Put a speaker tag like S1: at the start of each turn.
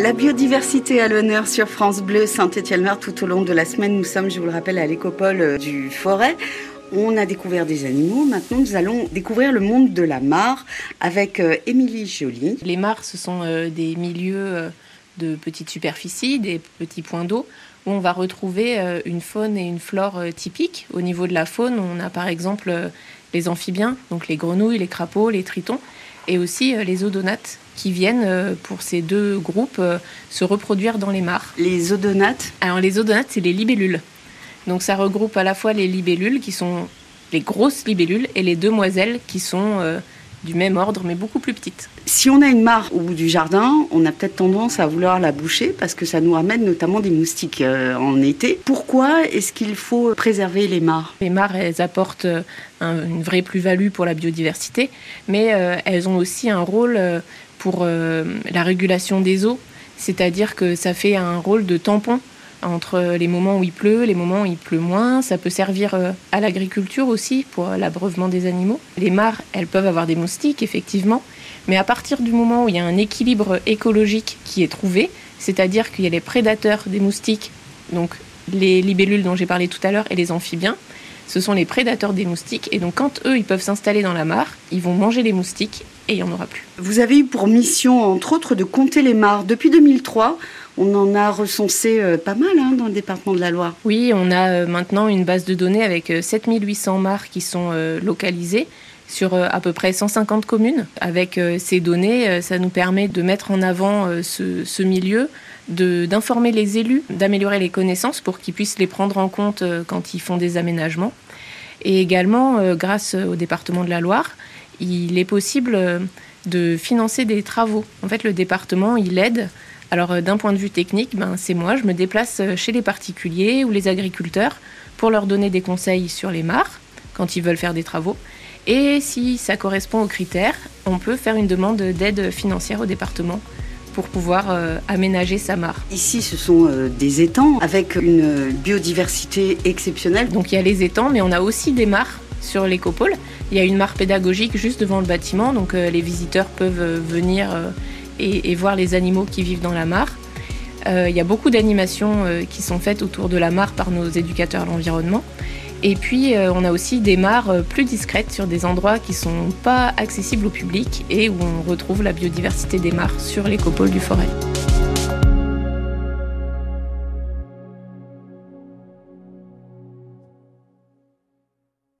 S1: La biodiversité à l'honneur sur France Bleu Saint-Étienne-Mer tout au long de la semaine. Nous sommes, je vous le rappelle, à l'écopole euh, du Forêt. On a découvert des animaux. Maintenant, nous allons découvrir le monde de la mare avec euh, Émilie Joly.
S2: Les mares, ce sont euh, des milieux de petites superficies, des petits points d'eau où on va retrouver une faune et une flore typiques. Au niveau de la faune, on a par exemple les amphibiens, donc les grenouilles, les crapauds, les tritons, et aussi les odonates qui viennent euh, pour ces deux groupes euh, se reproduire dans les mares.
S1: Les odonates
S2: Alors les odonates, c'est les libellules. Donc ça regroupe à la fois les libellules qui sont les grosses libellules et les demoiselles qui sont euh, du même ordre, mais beaucoup plus petite.
S1: Si on a une mare au bout du jardin, on a peut-être tendance à vouloir la boucher parce que ça nous ramène notamment des moustiques euh, en été. Pourquoi est-ce qu'il faut préserver les mares?
S2: Les mares, elles apportent euh, une vraie plus-value pour la biodiversité, mais euh, elles ont aussi un rôle pour la régulation des eaux, c'est-à-dire que ça fait un rôle de tampon entre les moments où il pleut, les moments où il pleut moins. Ça peut servir euh, à l'agriculture aussi pour l'abreuvement des animaux. Les mares, elles peuvent avoir des moustiques, effectivement, mais à partir du moment où il y a un équilibre écologique qui est trouvé, c'est-à-dire qu'il y a les prédateurs des moustiques, donc les libellules dont j'ai parlé tout à l'heure et les amphibiens, ce sont les prédateurs des moustiques. Et donc, quand eux, ils peuvent s'installer dans la mare, ils vont manger les moustiques et il n'y en aura plus.
S1: Vous avez eu pour mission, entre autres, de compter les mares. Depuis 2003, on en a recensé euh, pas mal hein, dans le département de la Loire.
S2: Oui, on a euh, maintenant une base de données avec 7800 euh, mares qui sont localisées sur à peu près 150 communes. Avec ces données, ça nous permet de mettre en avant ce, ce milieu, d'informer les élus, d'améliorer les connaissances pour qu'ils puissent les prendre en compte quand ils font des aménagements. Et également, grâce au département de la Loire, il est possible de financer des travaux. En fait, le département, il aide alors euh, d'un point de vue technique, ben, c'est moi, je me déplace euh, chez les particuliers ou les agriculteurs pour leur donner des conseils sur les mares quand ils veulent faire des travaux. Et si ça correspond aux critères, on peut faire une demande d'aide financière au département pour pouvoir euh, aménager sa mare.
S1: Ici, ce sont des étangs avec une biodiversité exceptionnelle.
S2: Donc il y a les étangs, mais on a aussi des mares sur l'écopole. Il y a une mare pédagogique juste devant le bâtiment, donc les visiteurs peuvent venir et, voir les animaux qui vivent dans la mare. Euh, il y a beaucoup d'animations euh, qui sont faites autour de la mare par nos éducateurs à l'environnement. Et puis, euh, on a aussi des mares plus discrètes sur des endroits qui ne sont pas accessibles au public et où on retrouve la biodiversité des mares sur l'écopole du forêt.